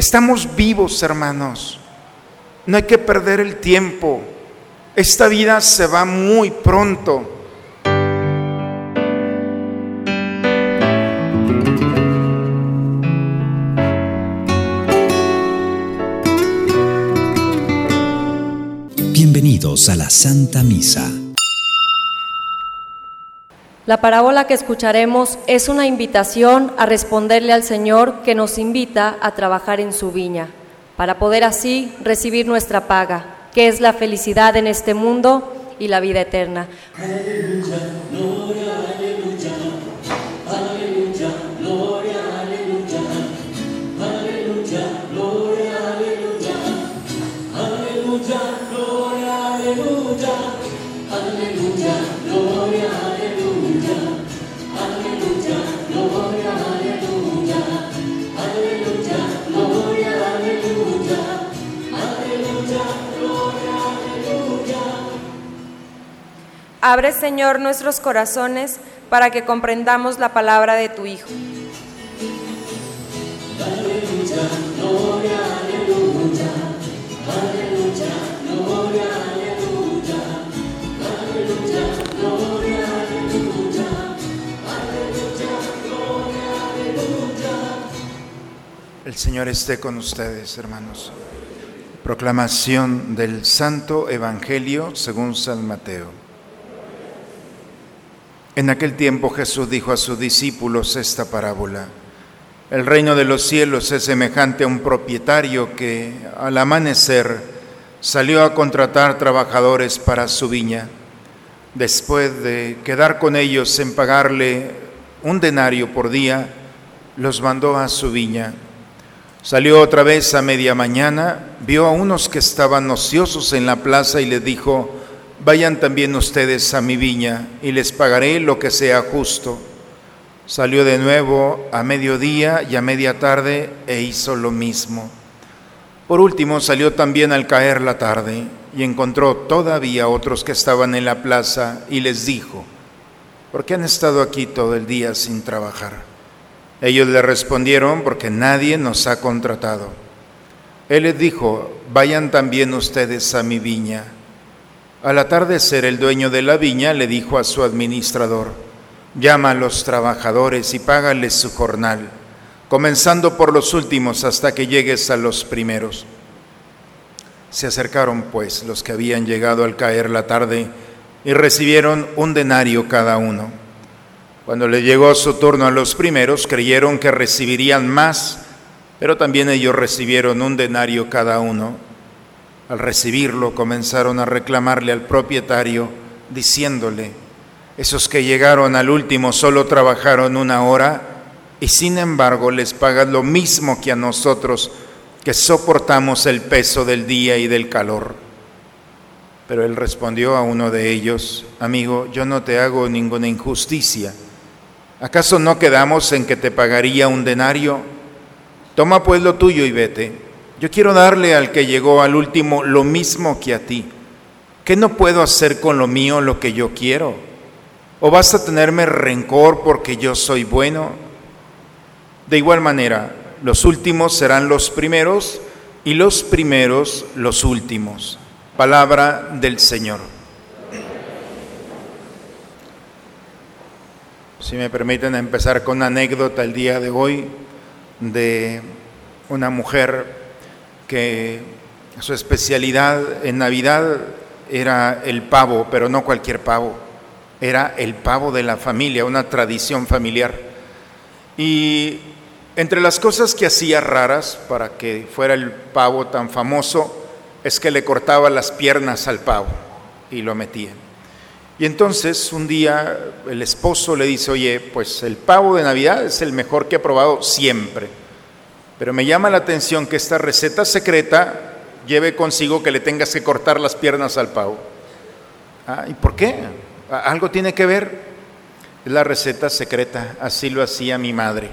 Estamos vivos, hermanos. No hay que perder el tiempo. Esta vida se va muy pronto. Bienvenidos a la Santa Misa. La parábola que escucharemos es una invitación a responderle al Señor que nos invita a trabajar en su viña, para poder así recibir nuestra paga, que es la felicidad en este mundo y la vida eterna. Abre, Señor, nuestros corazones para que comprendamos la palabra de tu Hijo. El Señor esté con ustedes, hermanos. Proclamación del Santo Evangelio según San Mateo. En aquel tiempo Jesús dijo a sus discípulos esta parábola. El reino de los cielos es semejante a un propietario que al amanecer salió a contratar trabajadores para su viña. Después de quedar con ellos en pagarle un denario por día, los mandó a su viña. Salió otra vez a media mañana, vio a unos que estaban ociosos en la plaza y les dijo, vayan también ustedes a mi viña y les pagaré lo que sea justo. Salió de nuevo a mediodía y a media tarde e hizo lo mismo. Por último salió también al caer la tarde y encontró todavía otros que estaban en la plaza y les dijo, ¿por qué han estado aquí todo el día sin trabajar? Ellos le respondieron, porque nadie nos ha contratado. Él les dijo, vayan también ustedes a mi viña al atardecer el dueño de la viña le dijo a su administrador, llama a los trabajadores y págales su jornal, comenzando por los últimos hasta que llegues a los primeros. Se acercaron pues los que habían llegado al caer la tarde y recibieron un denario cada uno. Cuando le llegó su turno a los primeros, creyeron que recibirían más, pero también ellos recibieron un denario cada uno. Al recibirlo comenzaron a reclamarle al propietario, diciéndole, esos que llegaron al último solo trabajaron una hora y sin embargo les pagan lo mismo que a nosotros que soportamos el peso del día y del calor. Pero él respondió a uno de ellos, amigo, yo no te hago ninguna injusticia. ¿Acaso no quedamos en que te pagaría un denario? Toma pues lo tuyo y vete. Yo quiero darle al que llegó al último lo mismo que a ti. ¿Qué no puedo hacer con lo mío lo que yo quiero? ¿O vas a tenerme rencor porque yo soy bueno? De igual manera, los últimos serán los primeros y los primeros los últimos. Palabra del Señor. Si me permiten empezar con una anécdota el día de hoy de una mujer que su especialidad en Navidad era el pavo, pero no cualquier pavo, era el pavo de la familia, una tradición familiar. Y entre las cosas que hacía raras para que fuera el pavo tan famoso, es que le cortaba las piernas al pavo y lo metía. Y entonces un día el esposo le dice, oye, pues el pavo de Navidad es el mejor que he probado siempre. Pero me llama la atención que esta receta secreta lleve consigo que le tengas que cortar las piernas al pavo. Ah, ¿Y por qué? ¿Algo tiene que ver? Es la receta secreta, así lo hacía mi madre.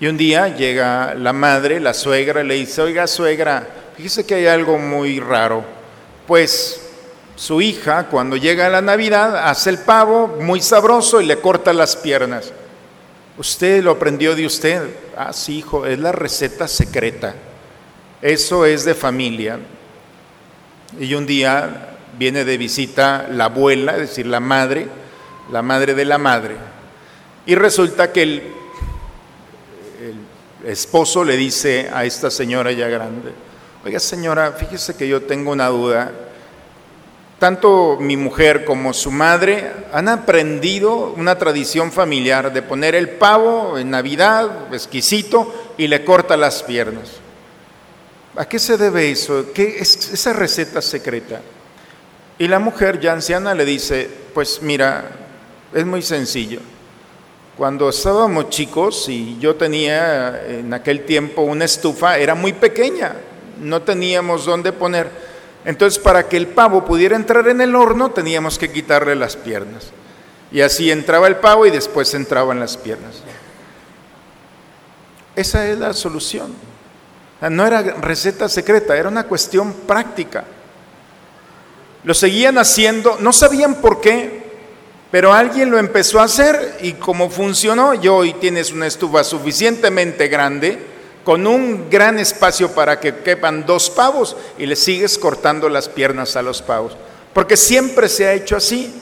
Y un día llega la madre, la suegra, le dice, oiga suegra, fíjese que hay algo muy raro. Pues su hija, cuando llega la Navidad, hace el pavo muy sabroso y le corta las piernas. Usted lo aprendió de usted. Ah, sí, hijo, es la receta secreta. Eso es de familia. Y un día viene de visita la abuela, es decir, la madre, la madre de la madre. Y resulta que el, el esposo le dice a esta señora ya grande, oiga señora, fíjese que yo tengo una duda tanto mi mujer como su madre han aprendido una tradición familiar de poner el pavo en Navidad, exquisito, y le corta las piernas. ¿A qué se debe eso? ¿Qué es esa receta secreta? Y la mujer ya anciana le dice, pues mira, es muy sencillo. Cuando estábamos chicos y yo tenía en aquel tiempo una estufa, era muy pequeña, no teníamos dónde poner entonces, para que el pavo pudiera entrar en el horno, teníamos que quitarle las piernas. Y así entraba el pavo y después entraban las piernas. Esa es la solución. No era receta secreta, era una cuestión práctica. Lo seguían haciendo, no sabían por qué, pero alguien lo empezó a hacer y como funcionó, y hoy tienes una estufa suficientemente grande con un gran espacio para que quepan dos pavos y le sigues cortando las piernas a los pavos. Porque siempre se ha hecho así.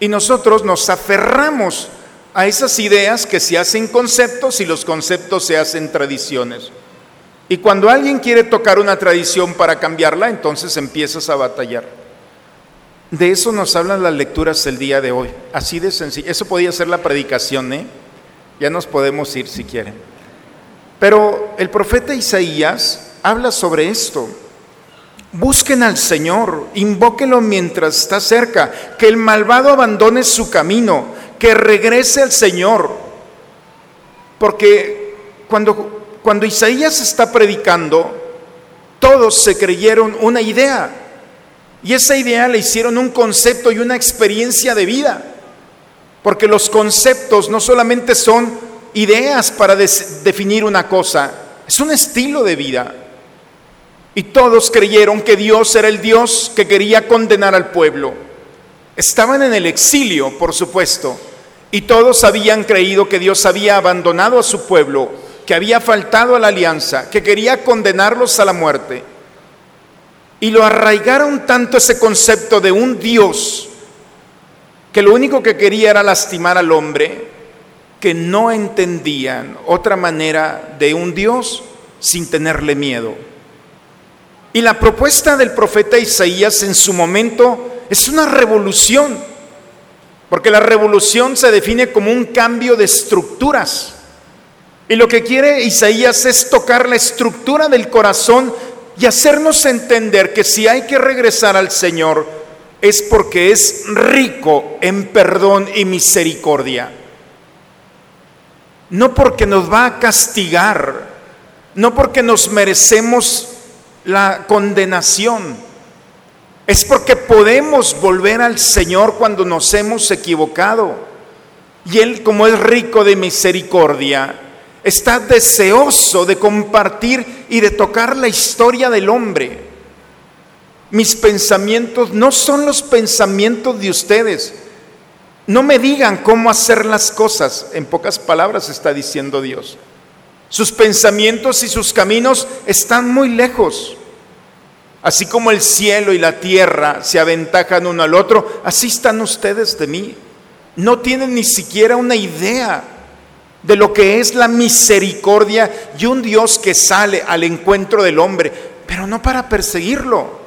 Y nosotros nos aferramos a esas ideas que se hacen conceptos y los conceptos se hacen tradiciones. Y cuando alguien quiere tocar una tradición para cambiarla, entonces empiezas a batallar. De eso nos hablan las lecturas el día de hoy. Así de sencillo. Eso podía ser la predicación, ¿eh? Ya nos podemos ir si quieren. Pero el profeta Isaías habla sobre esto. Busquen al Señor, invóquenlo mientras está cerca, que el malvado abandone su camino, que regrese al Señor. Porque cuando, cuando Isaías está predicando, todos se creyeron una idea. Y esa idea le hicieron un concepto y una experiencia de vida. Porque los conceptos no solamente son ideas para definir una cosa, es un estilo de vida. Y todos creyeron que Dios era el Dios que quería condenar al pueblo. Estaban en el exilio, por supuesto, y todos habían creído que Dios había abandonado a su pueblo, que había faltado a la alianza, que quería condenarlos a la muerte. Y lo arraigaron tanto ese concepto de un Dios, que lo único que quería era lastimar al hombre, que no entendían otra manera de un Dios sin tenerle miedo. Y la propuesta del profeta Isaías en su momento es una revolución, porque la revolución se define como un cambio de estructuras. Y lo que quiere Isaías es tocar la estructura del corazón y hacernos entender que si hay que regresar al Señor es porque es rico en perdón y misericordia no porque nos va a castigar, no porque nos merecemos la condenación, es porque podemos volver al Señor cuando nos hemos equivocado. Y Él, como es rico de misericordia, está deseoso de compartir y de tocar la historia del hombre. Mis pensamientos no son los pensamientos de ustedes, no me digan cómo hacer las cosas, en pocas palabras está diciendo Dios. Sus pensamientos y sus caminos están muy lejos. Así como el cielo y la tierra se aventajan uno al otro, así están ustedes de mí. No tienen ni siquiera una idea de lo que es la misericordia y un Dios que sale al encuentro del hombre, pero no para perseguirlo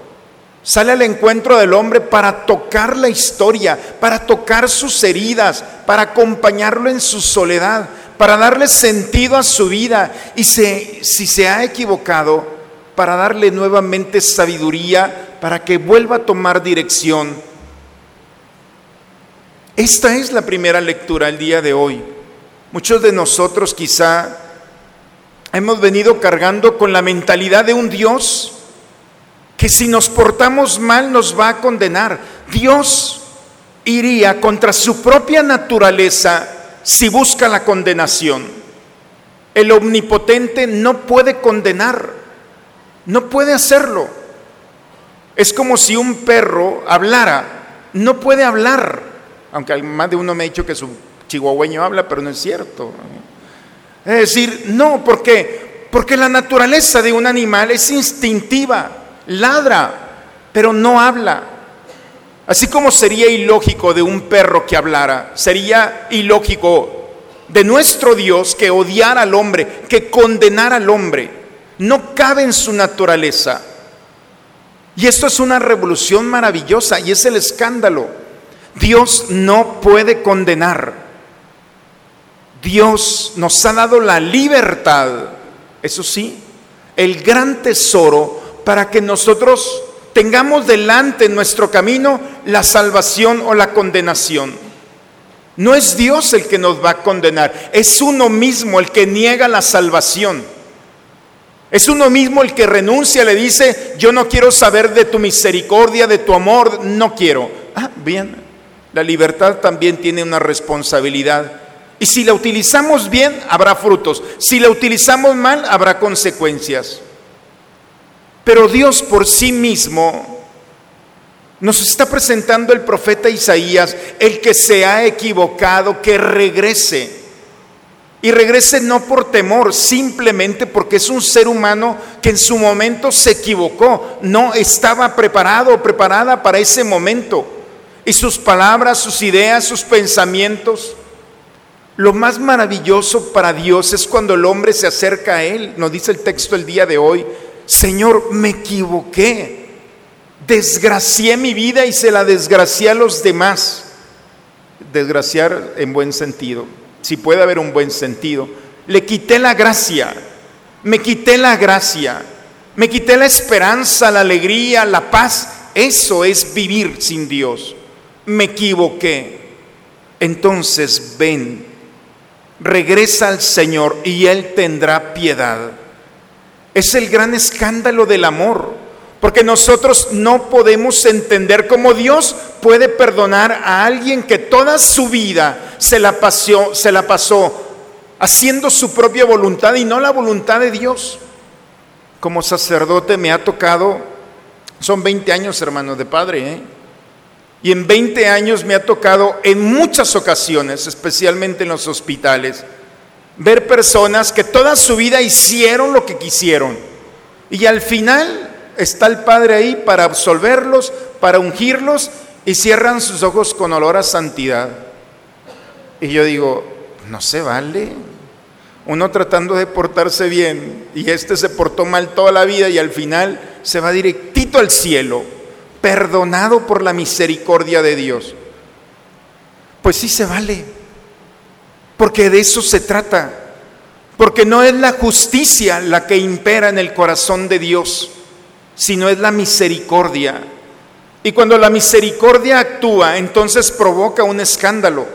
Sale al encuentro del hombre para tocar la historia, para tocar sus heridas, para acompañarlo en su soledad, para darle sentido a su vida y si se ha equivocado, para darle nuevamente sabiduría, para que vuelva a tomar dirección. Esta es la primera lectura el día de hoy. Muchos de nosotros quizá hemos venido cargando con la mentalidad de un Dios que si nos portamos mal nos va a condenar. Dios iría contra su propia naturaleza si busca la condenación. El omnipotente no puede condenar, no puede hacerlo. Es como si un perro hablara, no puede hablar, aunque más de uno me ha dicho que su chihuahueño habla, pero no es cierto. Es decir, no, porque porque la naturaleza de un animal es instintiva, ladra, pero no habla. Así como sería ilógico de un perro que hablara, sería ilógico de nuestro Dios que odiara al hombre, que condenara al hombre. No cabe en su naturaleza. Y esto es una revolución maravillosa y es el escándalo. Dios no puede condenar. Dios nos ha dado la libertad, eso sí, el gran tesoro para que nosotros tengamos delante en nuestro camino la salvación o la condenación. No es Dios el que nos va a condenar, es uno mismo el que niega la salvación. Es uno mismo el que renuncia, le dice, yo no quiero saber de tu misericordia, de tu amor, no quiero. Ah, bien, la libertad también tiene una responsabilidad. Y si la utilizamos bien, habrá frutos. Si la utilizamos mal, habrá consecuencias. Pero Dios por sí mismo nos está presentando el profeta Isaías, el que se ha equivocado, que regrese y regrese no por temor, simplemente porque es un ser humano que en su momento se equivocó, no estaba preparado o preparada para ese momento. Y sus palabras, sus ideas, sus pensamientos. Lo más maravilloso para Dios es cuando el hombre se acerca a Él, nos dice el texto el día de hoy, Señor, me equivoqué, desgracié mi vida y se la desgracié a los demás. Desgraciar en buen sentido si puede haber un buen sentido, le quité la gracia, me quité la gracia, me quité la esperanza, la alegría, la paz. Eso es vivir sin Dios. Me equivoqué. Entonces ven, regresa al Señor y Él tendrá piedad. Es el gran escándalo del amor, porque nosotros no podemos entender cómo Dios puede perdonar a alguien que toda su vida se la, pasó, haciendo su propia voluntad y no la voluntad de Dios. Como sacerdote me ha tocado, son 20 años hermano de padre, ¿eh? y en 20 años me ha tocado en muchas ocasiones, especialmente en los hospitales, ver personas que toda su vida hicieron lo que quisieron y al final está el Padre ahí para absolverlos, para ungirlos y cierran sus ojos con olor a santidad. Y yo digo, no se vale. Uno tratando de portarse bien y este se portó mal toda la vida y al final se va directito al cielo, perdonado por la misericordia de Dios. Pues sí se vale, porque de eso se trata, porque no es la justicia la que impera en el corazón de Dios, sino es la misericordia. Y cuando la misericordia actúa, entonces provoca un escándalo.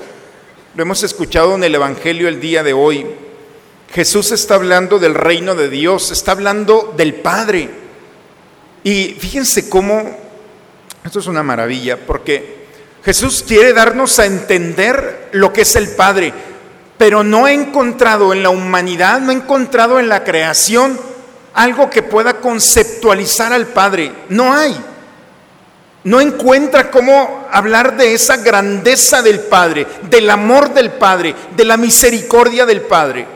Lo hemos escuchado en el Evangelio el día de hoy. Jesús está hablando del reino de Dios, está hablando del Padre. Y fíjense cómo, esto es una maravilla, porque Jesús quiere darnos a entender lo que es el Padre, pero no ha encontrado en la humanidad, no ha encontrado en la creación algo que pueda conceptualizar al Padre. No hay no encuentra cómo hablar de esa grandeza del Padre, del amor del Padre, de la misericordia del Padre.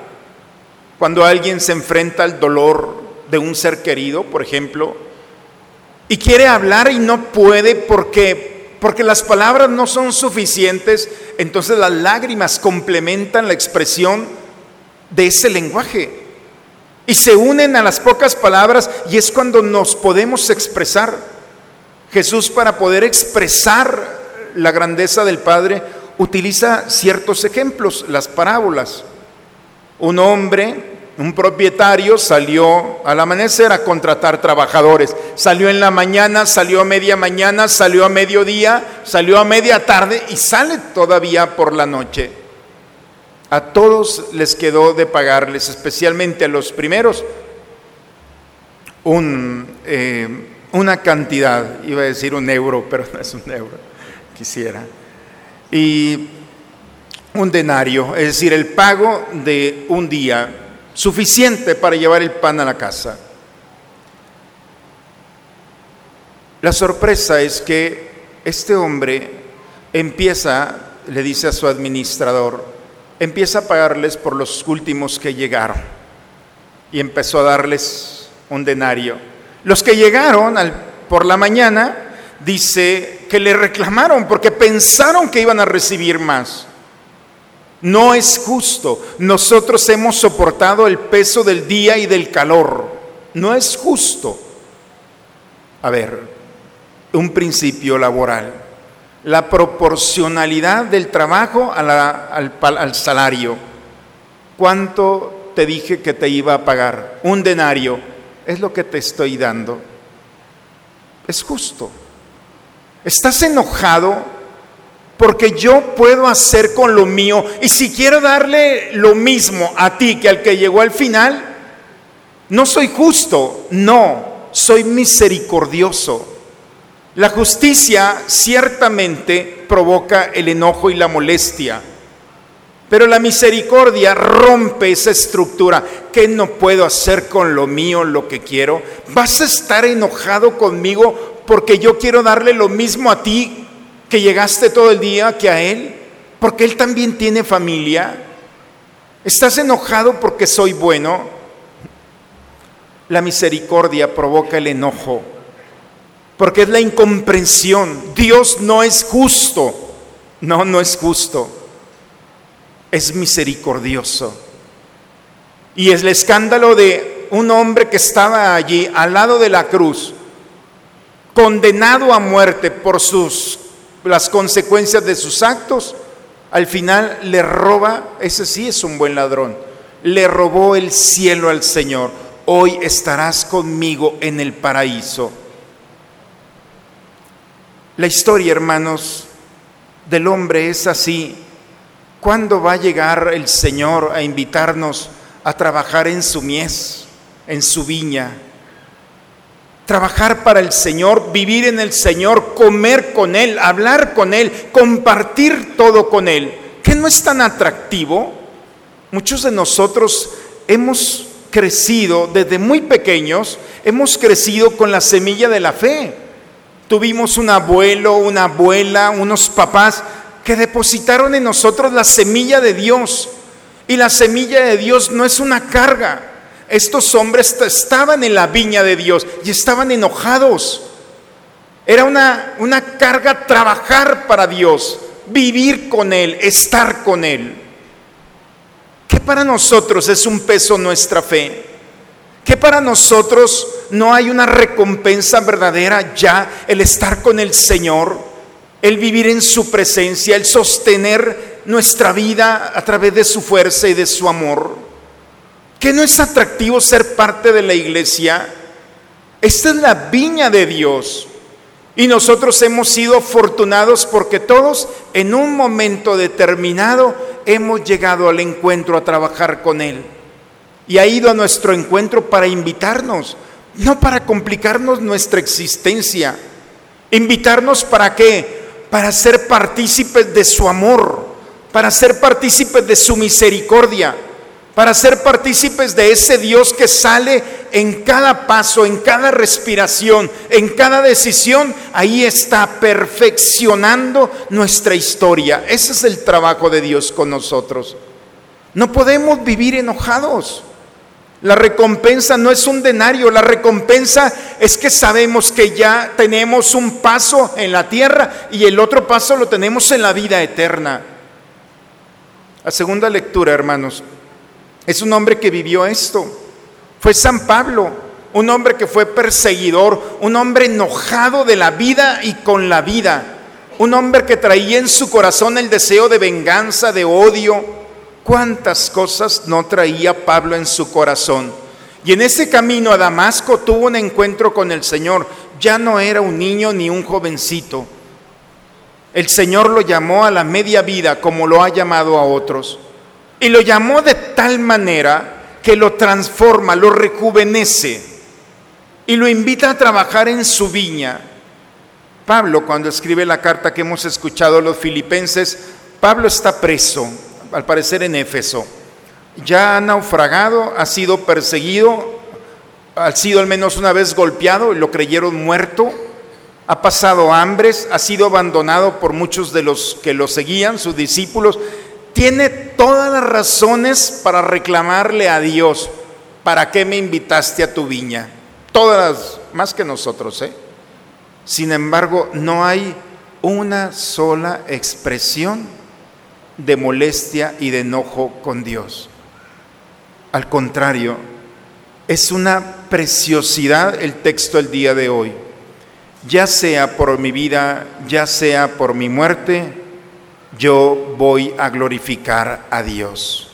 Cuando alguien se enfrenta al dolor de un ser querido, por ejemplo, y quiere hablar y no puede porque porque las palabras no son suficientes, entonces las lágrimas complementan la expresión de ese lenguaje. Y se unen a las pocas palabras y es cuando nos podemos expresar. Jesús para poder expresar la grandeza del Padre utiliza ciertos ejemplos, las parábolas. Un hombre, un propietario salió al amanecer a contratar trabajadores. Salió en la mañana, salió a media mañana, salió a mediodía, salió a media tarde y sale todavía por la noche. A todos les quedó de pagarles, especialmente a los primeros, un... Eh, una cantidad, iba a decir un euro, pero no es un euro, quisiera, y un denario, es decir, el pago de un día suficiente para llevar el pan a la casa. La sorpresa es que este hombre empieza, le dice a su administrador, empieza a pagarles por los últimos que llegaron. Y empezó a darles un denario. Los que llegaron por la mañana, dice que le reclamaron porque pensaron que iban a recibir más. No es justo. Nosotros hemos soportado el peso del día y del calor. No es justo. A ver, un principio laboral. La proporcionalidad del trabajo al, al salario. ¿Cuánto te dije que te iba a pagar? Un denario. Es lo que te estoy dando. Es justo. ¿Estás enojado? Porque yo puedo hacer con lo mío y si quiero darle lo mismo a ti que al que llegó al final, no soy justo, no, soy misericordioso. La justicia ciertamente provoca el enojo y la molestia, pero la misericordia rompe esa estructura. ¿Qué no puedo hacer con lo mío lo que quiero? ¿Vas a estar enojado conmigo porque yo quiero darle lo mismo a ti que llegaste todo el día que a Él, porque Él también tiene familia. ¿Estás enojado porque soy bueno? La misericordia provoca el enojo, porque es la incomprensión. Dios no es justo, no, no es justo, es misericordioso. Y es el escándalo de un hombre que estaba allí al lado de la cruz, condenado a muerte por sus las consecuencias de sus actos, al final le roba, ese sí es un buen ladrón, le robó el cielo al Señor. Hoy estarás conmigo en el paraíso. La historia, hermanos, del hombre es así. ¿Cuándo va a llegar el Señor a invitarnos a trabajar en su mies, en su viña? Trabajar para el Señor, vivir en el Señor, comer con Él, hablar con Él, compartir todo con Él. ¿Qué no es tan atractivo? Muchos de nosotros hemos crecido desde muy pequeños, hemos crecido con la semilla de la fe. Tuvimos un abuelo, una abuela, unos papás que depositaron en nosotros la semilla de Dios. Y la semilla de Dios no es una carga, estos hombres estaban en la viña de Dios y estaban enojados. Era una, una carga trabajar para Dios, vivir con Él, estar con Él. ¿Qué para nosotros es un peso nuestra fe? ¿Qué para nosotros no hay una recompensa verdadera ya el estar con el Señor, el vivir en su presencia, el sostener nuestra vida a través de su fuerza y de su amor? ¿Que no es atractivo ser parte de la iglesia? Esta es la viña de Dios. Y nosotros hemos sido afortunados porque todos en un momento determinado hemos llegado al encuentro a trabajar con Él. Y ha ido a nuestro encuentro para invitarnos, no para complicarnos nuestra existencia. Invitarnos para qué? Para ser partícipes de su amor, para ser partícipes de su misericordia para ser partícipes de ese Dios que sale en cada paso, en cada respiración, en cada decisión, ahí está perfeccionando nuestra historia. Ese es el trabajo de Dios con nosotros. No podemos vivir enojados. La recompensa no es un denario, la recompensa es que sabemos que ya tenemos un paso en la tierra y el otro paso lo tenemos en la vida eterna. La segunda lectura, hermanos, es un hombre que vivió esto. Fue San Pablo, un hombre que fue perseguidor, un hombre enojado de la vida y con la vida, un hombre que traía en su corazón el deseo de venganza, de odio. ¿Cuántas cosas no traía Pablo en su corazón? Y en ese camino a Damasco tuvo un encuentro con el Señor. Ya no era un niño ni un jovencito. El Señor lo llamó a la media vida como lo ha llamado a otros. Y lo llamó de tal manera que lo transforma, lo rejuvenece y lo invita a trabajar en su viña. Pablo, cuando escribe la carta que hemos escuchado a los filipenses, Pablo está preso, al parecer en Éfeso. Ya ha naufragado, ha sido perseguido, ha sido al menos una vez golpeado, lo creyeron muerto. ha pasado hambres, ha sido abandonado por muchos de los que lo seguían, sus discípulos. Tiene todas las razones para reclamarle a Dios, ¿para qué me invitaste a tu viña? Todas, más que nosotros, ¿eh? Sin embargo, no hay una sola expresión de molestia y de enojo con Dios. Al contrario, es una preciosidad el texto el día de hoy. Ya sea por mi vida, ya sea por mi muerte, yo voy a glorificar a Dios.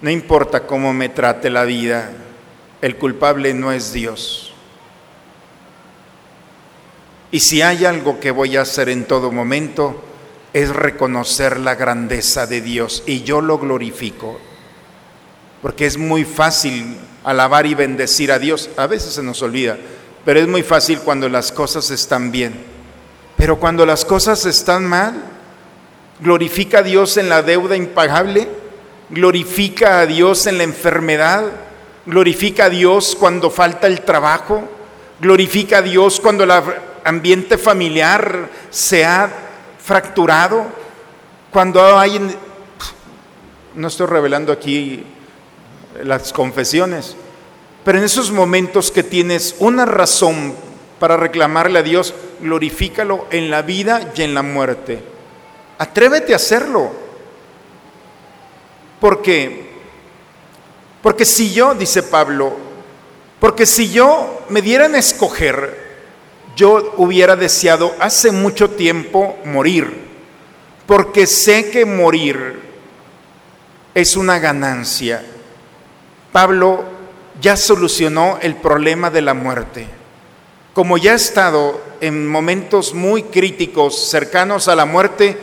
No importa cómo me trate la vida, el culpable no es Dios. Y si hay algo que voy a hacer en todo momento, es reconocer la grandeza de Dios y yo lo glorifico. Porque es muy fácil alabar y bendecir a Dios. A veces se nos olvida, pero es muy fácil cuando las cosas están bien. Pero cuando las cosas están mal, glorifica a Dios en la deuda impagable, glorifica a Dios en la enfermedad, glorifica a Dios cuando falta el trabajo, glorifica a Dios cuando el ambiente familiar se ha fracturado, cuando hay, no estoy revelando aquí las confesiones. Pero en esos momentos que tienes una razón para reclamarle a Dios, glorifícalo en la vida y en la muerte. Atrévete a hacerlo. ¿Por qué? Porque si yo, dice Pablo, porque si yo me dieran a escoger, yo hubiera deseado hace mucho tiempo morir, porque sé que morir es una ganancia. Pablo ya solucionó el problema de la muerte. Como ya ha estado en momentos muy críticos cercanos a la muerte,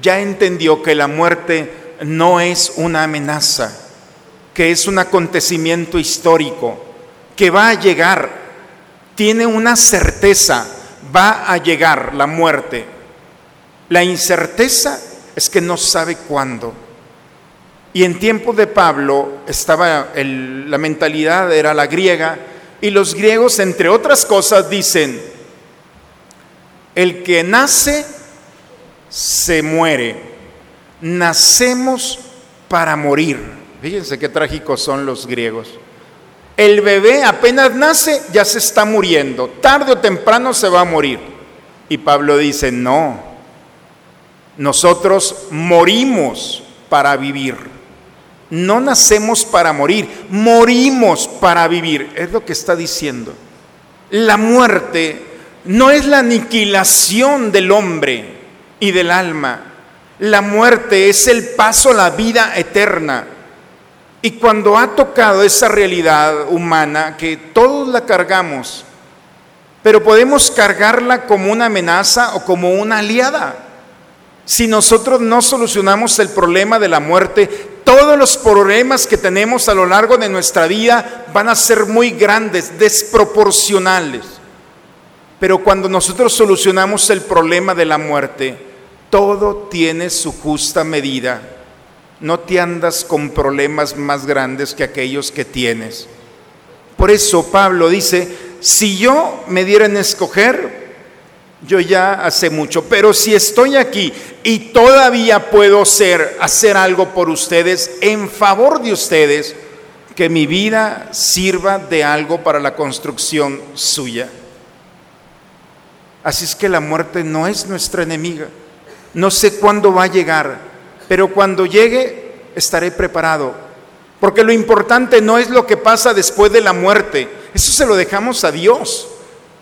ya entendió que la muerte no es una amenaza, que es un acontecimiento histórico, que va a llegar. Tiene una certeza, va a llegar la muerte. La incerteza es que no sabe cuándo. Y en tiempo de Pablo estaba la mentalidad era la griega y los griegos entre otras cosas dicen el que nace se muere. Nacemos para morir. Fíjense qué trágicos son los griegos. El bebé apenas nace ya se está muriendo. Tarde o temprano se va a morir. Y Pablo dice, no, nosotros morimos para vivir. No nacemos para morir, morimos para vivir. Es lo que está diciendo. La muerte no es la aniquilación del hombre y del alma. La muerte es el paso a la vida eterna. Y cuando ha tocado esa realidad humana, que todos la cargamos, pero podemos cargarla como una amenaza o como una aliada. Si nosotros no solucionamos el problema de la muerte, todos los problemas que tenemos a lo largo de nuestra vida van a ser muy grandes, desproporcionales. Pero cuando nosotros solucionamos el problema de la muerte, todo tiene su justa medida. No te andas con problemas más grandes que aquellos que tienes. Por eso Pablo dice, si yo me dieran a escoger, yo ya hace mucho, pero si estoy aquí y todavía puedo ser, hacer algo por ustedes, en favor de ustedes, que mi vida sirva de algo para la construcción suya. Así es que la muerte no es nuestra enemiga. No sé cuándo va a llegar, pero cuando llegue estaré preparado. Porque lo importante no es lo que pasa después de la muerte, eso se lo dejamos a Dios.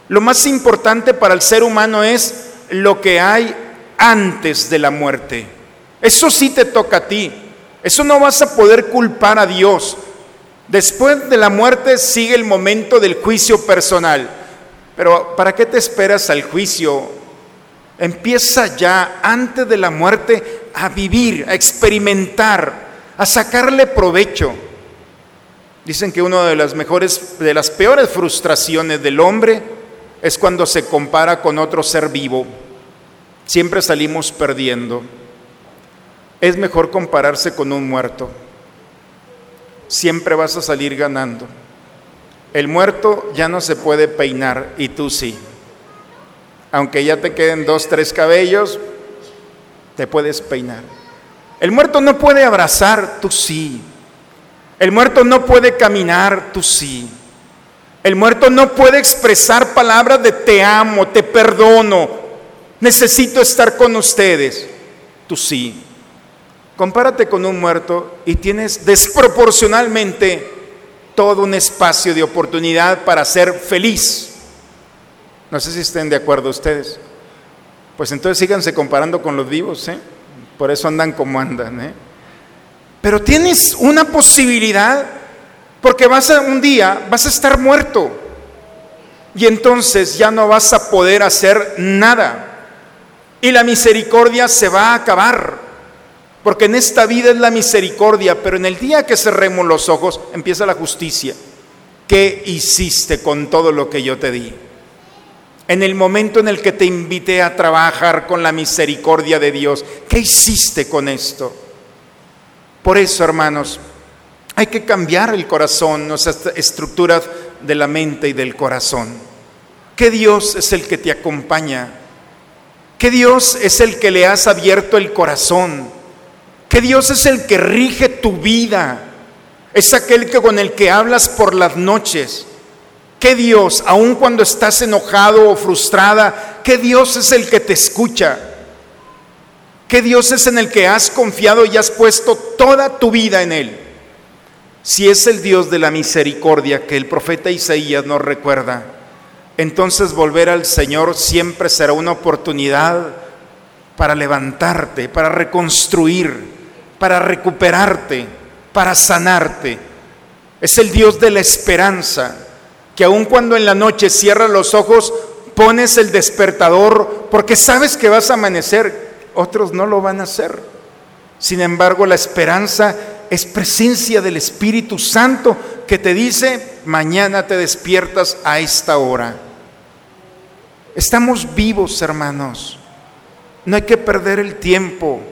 Lo más importante para el ser humano es lo que hay antes de la muerte. Eso sí te toca a ti. Eso no vas a poder culpar a Dios. Después de la muerte sigue el momento del juicio personal. Pero ¿para qué te esperas al juicio? Empieza ya antes de la muerte a vivir, a experimentar, a sacarle provecho. Dicen que una de las mejores, de las peores frustraciones del hombre es cuando se compara con otro ser vivo. Siempre salimos perdiendo. Es mejor compararse con un muerto. Siempre vas a salir ganando. El muerto ya no se puede peinar y tú sí. Aunque ya te queden dos, tres cabellos, te puedes peinar. El muerto no puede abrazar, tú sí. El muerto no puede caminar, tú sí. El muerto no puede expresar palabras de te amo, te perdono, necesito estar con ustedes, tú sí. Compárate con un muerto y tienes desproporcionalmente todo un espacio de oportunidad para ser feliz. No sé si estén de acuerdo ustedes. Pues entonces síganse comparando con los vivos, ¿eh? Por eso andan como andan, ¿eh? Pero tienes una posibilidad porque vas a un día vas a estar muerto y entonces ya no vas a poder hacer nada. Y la misericordia se va a acabar. Porque en esta vida es la misericordia, pero en el día que cerremos los ojos empieza la justicia. ¿Qué hiciste con todo lo que yo te di? En el momento en el que te invité a trabajar con la misericordia de Dios, ¿qué hiciste con esto? Por eso, hermanos, hay que cambiar el corazón, nuestras estructuras de la mente y del corazón. ¿Qué Dios es el que te acompaña? ¿Qué Dios es el que le has abierto el corazón? Que Dios es el que rige tu vida, es aquel que con el que hablas por las noches. Que Dios, aun cuando estás enojado o frustrada, que Dios es el que te escucha. Que Dios es en el que has confiado y has puesto toda tu vida en Él. Si es el Dios de la misericordia que el profeta Isaías nos recuerda, entonces volver al Señor siempre será una oportunidad para levantarte, para reconstruir, para recuperarte, para sanarte. Es el Dios de la esperanza, que aun cuando en la noche cierras los ojos, pones el despertador porque sabes que vas a amanecer, otros no lo van a hacer. Sin embargo, la esperanza es presencia del Espíritu Santo que te dice, mañana te despiertas a esta hora. Estamos vivos, hermanos. No hay que perder el tiempo.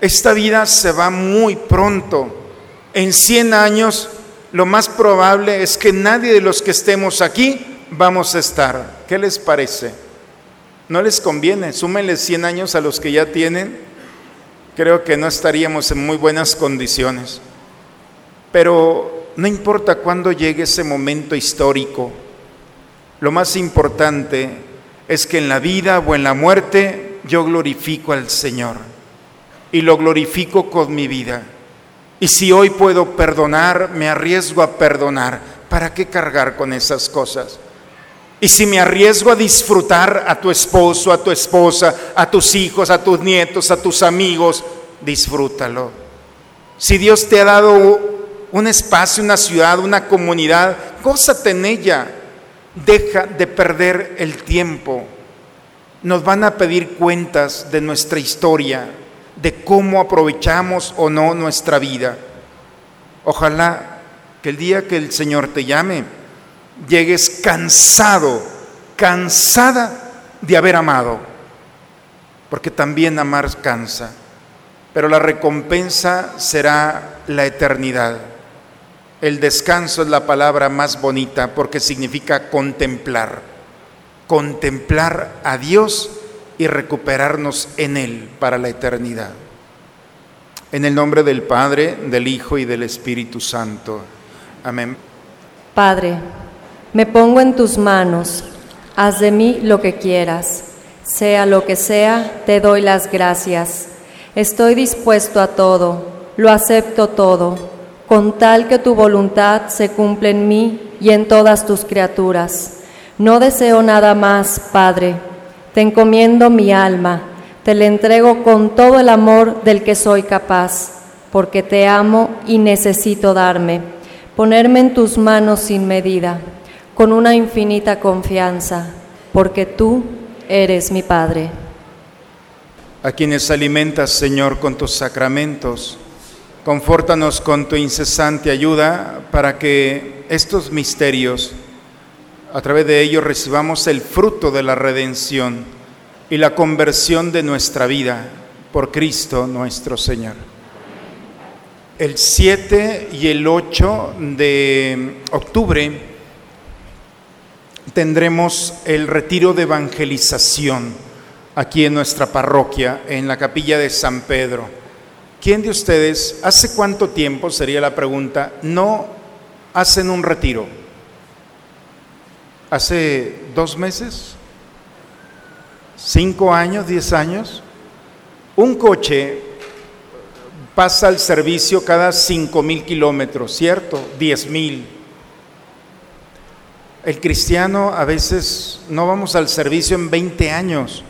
Esta vida se va muy pronto. En 100 años lo más probable es que nadie de los que estemos aquí vamos a estar. ¿Qué les parece? ¿No les conviene? Súmenles 100 años a los que ya tienen. Creo que no estaríamos en muy buenas condiciones. Pero no importa cuándo llegue ese momento histórico, lo más importante es que en la vida o en la muerte yo glorifico al Señor y lo glorifico con mi vida. Y si hoy puedo perdonar, me arriesgo a perdonar. ¿Para qué cargar con esas cosas? Y si me arriesgo a disfrutar a tu esposo, a tu esposa, a tus hijos, a tus nietos, a tus amigos, disfrútalo. Si Dios te ha dado un espacio, una ciudad, una comunidad, gózate en ella. Deja de perder el tiempo. Nos van a pedir cuentas de nuestra historia, de cómo aprovechamos o no nuestra vida. Ojalá que el día que el Señor te llame, llegues cansado, cansada de haber amado, porque también amar cansa, pero la recompensa será la eternidad. El descanso es la palabra más bonita porque significa contemplar, contemplar a Dios y recuperarnos en Él para la eternidad. En el nombre del Padre, del Hijo y del Espíritu Santo. Amén. Padre, me pongo en tus manos, haz de mí lo que quieras, sea lo que sea, te doy las gracias. Estoy dispuesto a todo, lo acepto todo, con tal que tu voluntad se cumpla en mí y en todas tus criaturas. No deseo nada más, Padre te encomiendo mi alma, te la entrego con todo el amor del que soy capaz, porque te amo y necesito darme, ponerme en tus manos sin medida, con una infinita confianza, porque tú eres mi Padre. A quienes alimentas, Señor, con tus sacramentos, confórtanos con tu incesante ayuda para que estos misterios, a través de ellos recibamos el fruto de la redención y la conversión de nuestra vida por Cristo nuestro Señor. El 7 y el 8 de octubre tendremos el retiro de evangelización aquí en nuestra parroquia, en la capilla de San Pedro. ¿Quién de ustedes, hace cuánto tiempo, sería la pregunta, no hacen un retiro? ¿Hace dos meses? ¿Cinco años? ¿Diez años? Un coche pasa al servicio cada cinco mil kilómetros, ¿cierto? Diez mil. El cristiano a veces no vamos al servicio en 20 años.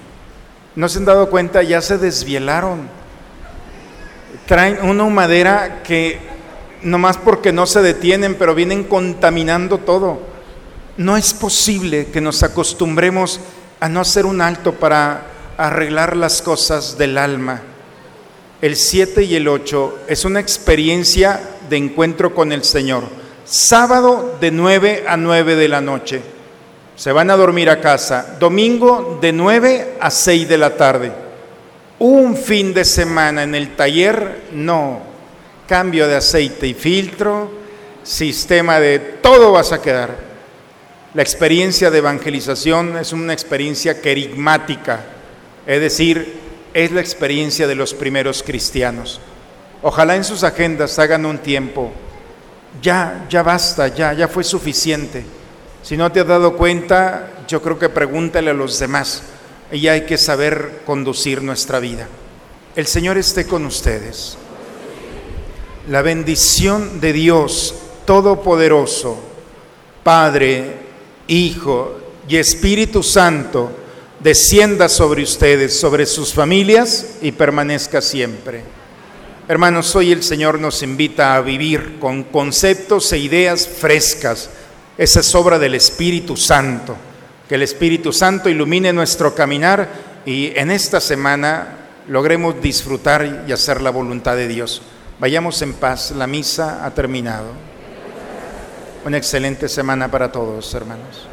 ¿No se han dado cuenta? Ya se desvielaron. Traen una humadera que nomás porque no se detienen, pero vienen contaminando todo. No es posible que nos acostumbremos a no hacer un alto para arreglar las cosas del alma. El 7 y el 8 es una experiencia de encuentro con el Señor. Sábado de 9 a 9 de la noche. Se van a dormir a casa. Domingo de 9 a 6 de la tarde. Un fin de semana en el taller, no. Cambio de aceite y filtro, sistema de todo vas a quedar. La experiencia de evangelización es una experiencia querigmática es decir, es la experiencia de los primeros cristianos. Ojalá en sus agendas hagan un tiempo. Ya, ya basta, ya, ya fue suficiente. Si no te has dado cuenta, yo creo que pregúntale a los demás. Y hay que saber conducir nuestra vida. El Señor esté con ustedes. La bendición de Dios Todopoderoso, Padre, Hijo y Espíritu Santo, descienda sobre ustedes, sobre sus familias y permanezca siempre. Hermanos, hoy el Señor nos invita a vivir con conceptos e ideas frescas. Esa es obra del Espíritu Santo. Que el Espíritu Santo ilumine nuestro caminar y en esta semana logremos disfrutar y hacer la voluntad de Dios. Vayamos en paz, la misa ha terminado. Una excelente semana para todos, hermanos.